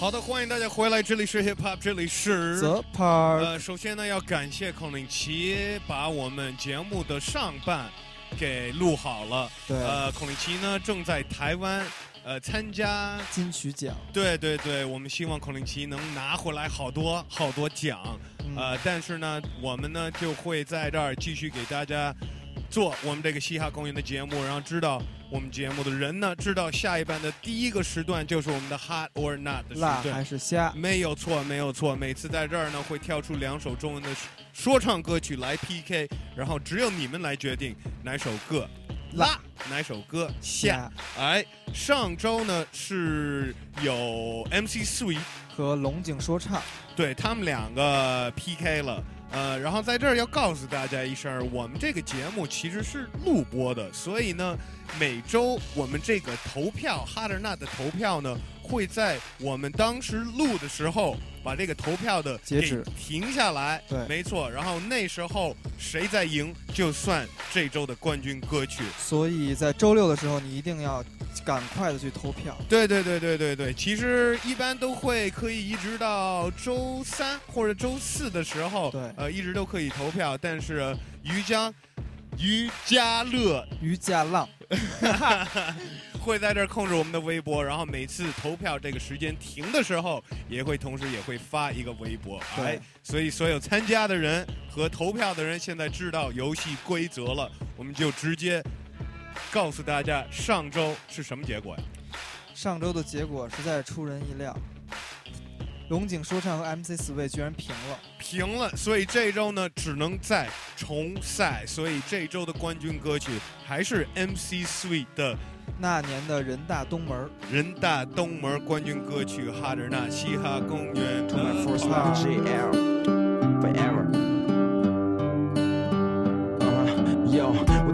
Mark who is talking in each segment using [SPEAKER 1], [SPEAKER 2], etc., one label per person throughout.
[SPEAKER 1] 好的，欢迎大家回来，这里是 Hip Hop，这里是
[SPEAKER 2] The Part。
[SPEAKER 1] 呃，首先呢，要感谢孔令奇把我们节目的上半给录好了。
[SPEAKER 2] 对，
[SPEAKER 1] 呃，孔令奇呢正在台湾呃参加
[SPEAKER 2] 金曲奖。
[SPEAKER 1] 对对对，我们希望孔令奇能拿回来好多好多奖。
[SPEAKER 2] 嗯
[SPEAKER 1] 呃，但是呢，我们呢就会在这儿继续给大家做我们这个嘻哈公园的节目，然后知道我们节目的人呢，知道下一班的第一个时段就是我们的 Hot or Not 的时
[SPEAKER 2] 辣
[SPEAKER 1] 段。
[SPEAKER 2] 还是虾？
[SPEAKER 1] 没有错，没有错。每次在这儿呢，会跳出两首中文的说唱歌曲来 PK，然后只有你们来决定哪首歌辣，哪首歌下。哎，上周呢是有 MC Sweet
[SPEAKER 2] 和龙井说唱，
[SPEAKER 1] 对他们两个 PK 了。呃，然后在这儿要告诉大家一声，我们这个节目其实是录播的，所以呢，每周我们这个投票哈德纳的投票呢，会在我们当时录的时候把这个投票的
[SPEAKER 2] 截止
[SPEAKER 1] 给停下来。
[SPEAKER 2] 对
[SPEAKER 1] 没错。然后那时候谁在赢，就算这周的冠军歌曲。
[SPEAKER 2] 所以在周六的时候，你一定要赶快的去投票。
[SPEAKER 1] 对对对对对对，其实一般都会可以一直到周三或者周四的时候，
[SPEAKER 2] 对
[SPEAKER 1] 呃，一直都可以投票。但是呃于江、于家乐
[SPEAKER 2] 瑜伽浪，
[SPEAKER 1] 会在这儿控制我们的微博，然后每次投票这个时间停的时候，也会同时也会发一个微博。
[SPEAKER 2] 对
[SPEAKER 1] 哎，所以所有参加的人和投票的人现在知道游戏规则了，我们就直接告诉大家上周是什么结果呀？
[SPEAKER 2] 上周的结果实在是出人意料，龙井说唱和 MC Sway 居然平了。
[SPEAKER 1] 平了，所以这周呢只能再重赛，所以这周的冠军歌曲还是 MC Sweet 的
[SPEAKER 2] 那年的人大东门儿，
[SPEAKER 1] 人大东门冠军歌曲《哈德纳嘻哈公园》
[SPEAKER 3] To my first
[SPEAKER 2] 啊
[SPEAKER 3] love, GL, forever.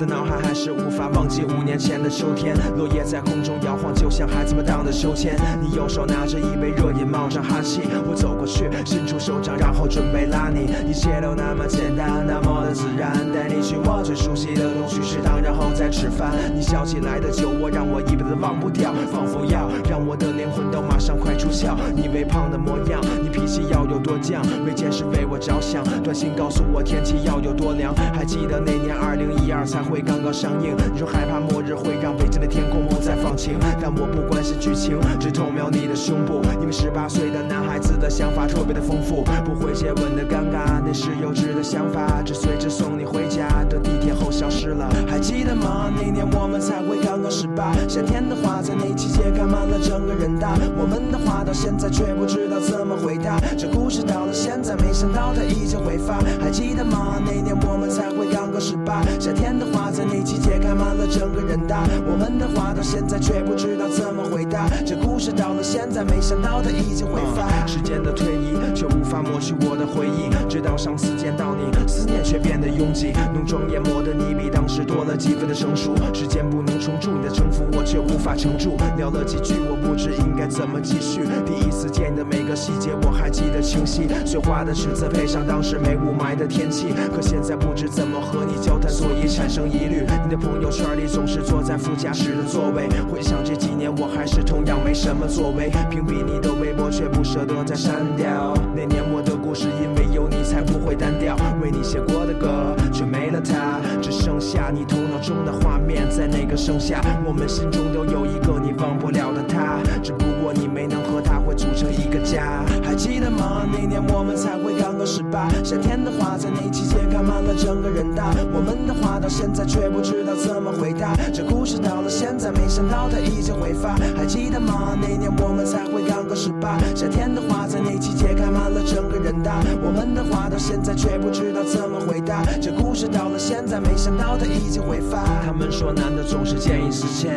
[SPEAKER 3] 脑海还是无法忘记五年前的秋天，落叶在空中摇晃，就像孩子们荡的秋千。你右手拿着一杯热饮，冒着哈气，我走过去，伸出手掌，然后准备拉你。一切都那么简单，那么的自然，带你去我最熟悉的东区食堂，然后再吃饭。你笑起来的酒窝让我一辈子忘不掉，仿佛要让我的灵魂都马上快出窍。你微胖的模样，你气要有多犟，每件事为我着想，短信告诉我天气要有多凉。还记得那年二零一二才会刚刚上映，你说害怕末日会让北京的天空不再放晴，但我不关心剧情，只偷瞄你的胸部，因为十八岁的男孩子的想法特别的丰富，不会接吻的尴尬，那是幼稚的想法，只随着送你回家的地铁后消失了。还记得吗？那年我们才会刚刚十八，夏天的花在那季节开满了整个人大，我们的话到现在却不知道怎么回答。这故事到了现在，没想到它已经会发。还记得吗？那年我们才会刚刚十八，夏天的花在那季节开满了整个人大，我们的话到现在却不知道怎么回答。这故事到了现在，没想到它已经会发。时间的推移，却无法抹去我的回忆，直到上次见到你，思念却变得拥挤，浓妆艳抹的你比当时多了几分的成熟。时间不能重铸你的城府，我却无法承住。聊了几句，我不知应该怎么继续。第一次见你的每个细节，我还记得清晰。碎花的裙子配上当时没雾霾的天气，可现在不知怎么和你交谈，所以产生疑虑。你的朋友圈里总是坐在副驾驶的座位，回想这几年，我还是同样没什么作为。屏蔽你的微博，却不舍得再删掉。那年我的故事，因为有你才不会单调。为你写过的歌，却没了它，只剩下你头脑中的画面。在那个盛夏，我们心中都有一个你忘不了的他，只不过你没能和他会组成一个家。还记得吗？那年我们才会刚刚十八，夏天的花在那季节开满了整个人大，我们的话到现在却不知道怎么回答。这故事到了现在，没想到它已经会发。还记得吗？那年我们才会刚刚十八，夏天的花在那季节开满了整个人大，我们的话到现在却不知道怎么回答。这故事到了现在，没想到它已经会发。他们说男的总是见异思迁。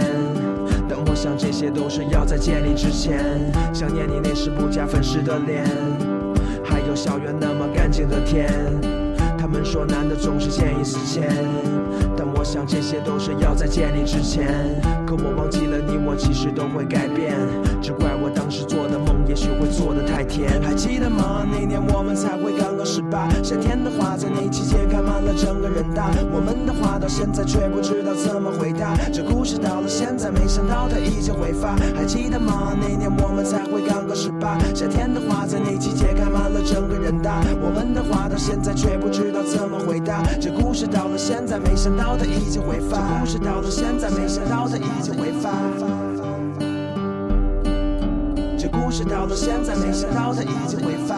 [SPEAKER 3] 但我想这些都是要在见你之前。想念你那时不加粉饰的脸，还有校园那么干净的天。他们说男的总是见异思迁，但我想这些都是要在见你之前。可我忘记了你我其实都会改变，做的太甜。还记得吗？那年我们才会刚刚十八，夏天的花在那季节开满了整个人大。我们的话到现在却不知道怎么回答。这故事到了现在，没想到它已经回发。还记得吗？那年我们才会刚刚十八，夏天的花在那季节开满了整个人大。我们的话到现在却不知道怎么回答。这故事到了现在，没想到它已经回发。这故事到了现在，没想到它已经回发。故事到了现在，没想到它已经会发。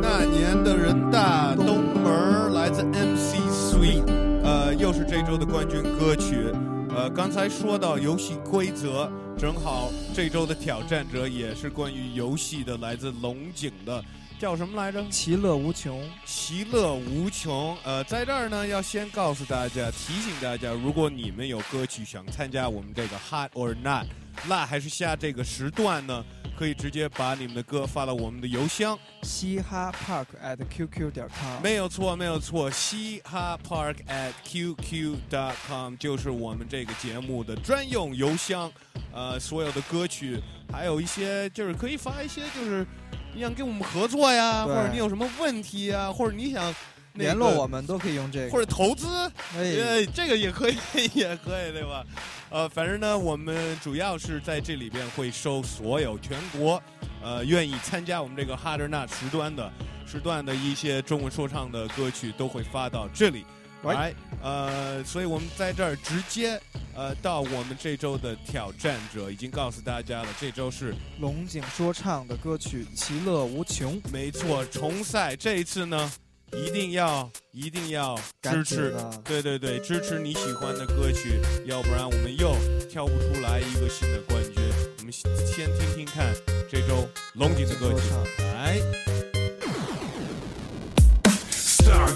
[SPEAKER 1] 那年的人大东门来自 MC Sweet，呃，又是这周的冠军歌曲。呃，刚才说到游戏规则，正好这周的挑战者也是关于游戏的，来自龙井的，叫什么来着？
[SPEAKER 2] 其乐无穷。
[SPEAKER 1] 其乐无穷。呃，在这儿呢，要先告诉大家，提醒大家，如果你们有歌曲想参加我们这个 Hot or Not，辣还是下这个时段呢，可以直接把你们的歌发到我们的邮箱。
[SPEAKER 2] 嘻哈 park at qq 点 com。
[SPEAKER 1] 没有错，没有错，嘻哈 park at qq dot com 就是我们这个节目的专用邮箱。呃，所有的歌曲，还有一些就是可以发一些，就是你想跟我们合作呀，或者你有什么问题呀，或者你想、那个
[SPEAKER 2] 联络我们都可以用这个。
[SPEAKER 1] 或者投资，
[SPEAKER 2] 哎，
[SPEAKER 1] 呃，这个也可以，也可以，对吧？呃，反正呢，我们主要是在这里边会收所有全国，呃，愿意参加我们这个哈德纳时段的时段的一些中文说唱的歌曲，都会发到这里。来，呃，所以我们在这儿直接呃到我们这周的挑战者，已经告诉大家了，这周是
[SPEAKER 2] 龙井说唱的歌曲《其乐无穷》，
[SPEAKER 1] 没错重赛，这一次呢，一定要一定要支持。对对对，支持你喜欢的歌曲，要不然我们又挑不出来一个新的冠军。我们先听听看这周龙井的歌曲，来。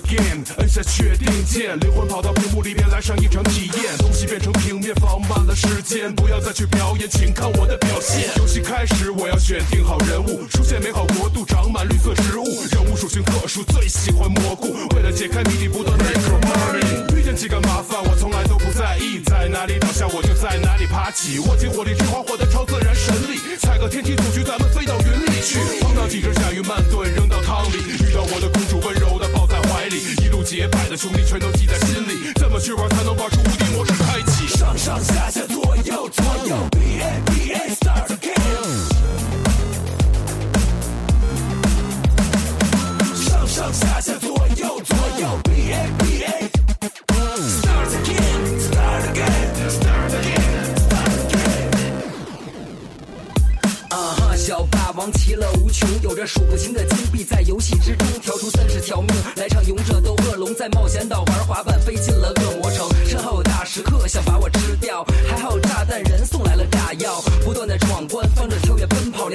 [SPEAKER 4] again，摁下确定键，灵魂跑到屏幕里边来上一场体验，东西变成平面，放慢了时间，不要再去表演，请看我的表现。游戏开始，我要选定好人物，出现美好国度，长满绿色植物，人物属性特殊，最喜欢蘑菇。为了解开谜底，不断 make money。遇见几个麻烦，我从来都不在意，在哪里倒下我就在哪里爬起，握紧火力之花获得超自然神力，踩个天梯组局，咱们飞到云里去，碰到几只下雨慢兄弟全都记在心里，怎么去玩才能玩出无敌模式开启？上上下下左右左右，B A B A start again。上上下下左右左右，B A B A start again start again start again start again。
[SPEAKER 5] 啊哈，小霸王其乐无穷，有着数不清的金币，在游戏之中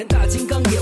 [SPEAKER 5] 大金刚也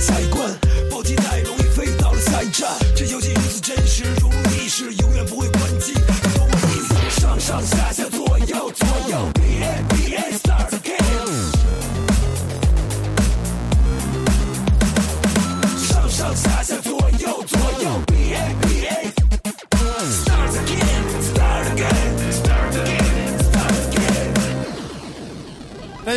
[SPEAKER 5] 开
[SPEAKER 4] 启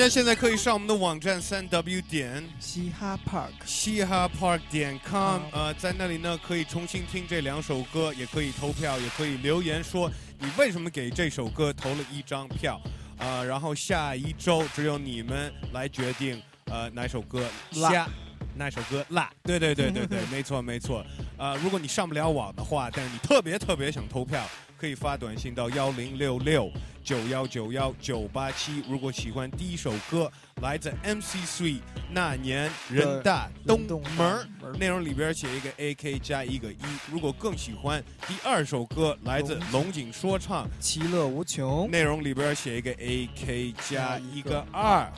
[SPEAKER 1] 家家现在可以上我们的网站三 w 点
[SPEAKER 2] 嘻哈 Park，
[SPEAKER 1] 嘻哈 park 点 com，呃，在那里呢可以重新听这两首歌，也可以投票，也可以留言说你为什么给这首歌投了一张票，啊、然后下一周只有你们来决定，呃，哪首歌
[SPEAKER 2] 辣？
[SPEAKER 1] 下。那首歌？辣，对对对对对，没错没错。呃，如果你上不了网的话，但是你特别特别想投票，可以发短信到幺零六六九幺九幺九八七。如果喜欢第一首歌，来自 MC Three 那年人大东门儿内容里边写一个 AK 加一个一。如果更喜欢第二首歌，来自龙井说唱，
[SPEAKER 2] 其乐无穷。
[SPEAKER 1] 内容里边写一个 AK 加一个二。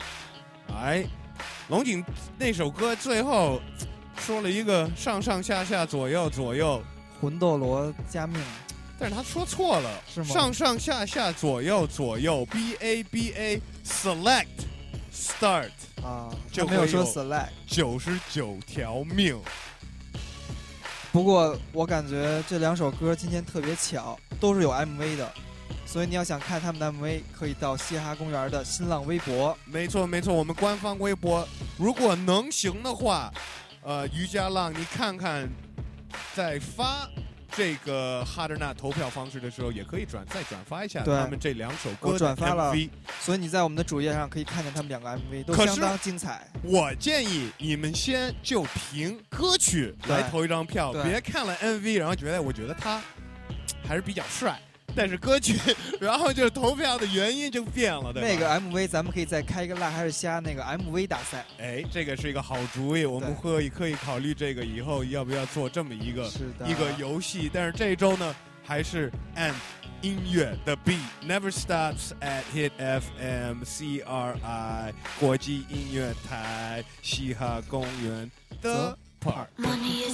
[SPEAKER 1] 哎，龙井那首歌最后说了一个上上下下左右左右，
[SPEAKER 2] 魂斗罗加命，
[SPEAKER 1] 但是他说错了，
[SPEAKER 2] 是吗
[SPEAKER 1] 上上下下左右左右 B A B A select start
[SPEAKER 2] 啊，
[SPEAKER 1] 就
[SPEAKER 2] 没有说 select。
[SPEAKER 1] 九十九条命。
[SPEAKER 2] 不过我感觉这两首歌今天特别巧，都是有 MV 的，所以你要想看他们的 MV，可以到嘻哈公园的新浪微博。
[SPEAKER 1] 没错没错，我们官方微博，如果能行的话，呃，瑜伽浪，你看看，在发这个哈德纳投票方式的时候，也可以转再转发一下他们这两首歌
[SPEAKER 2] 我
[SPEAKER 1] 的
[SPEAKER 2] 转发了。
[SPEAKER 1] MV。
[SPEAKER 2] 所以你在我们的主页上可以看见他们两个 MV 都相当精彩。
[SPEAKER 1] 我建议你们先就凭歌曲来投一张票，别看了 MV 然后觉得我觉得他还是比较帅，但是歌曲，然后就是投票的原因就变了，对吧？
[SPEAKER 2] 那个 MV 咱们可以再开一个辣还是虾那个 MV 大赛。
[SPEAKER 1] 哎，这个是一个好主意，我们会可以考虑这个以后要不要做这么一个
[SPEAKER 2] 是的，
[SPEAKER 1] 一个游戏。但是这一周呢，还是按音乐的 beat never stops at hit FM CRI 国际音乐台嘻哈公园的 part。
[SPEAKER 6] Money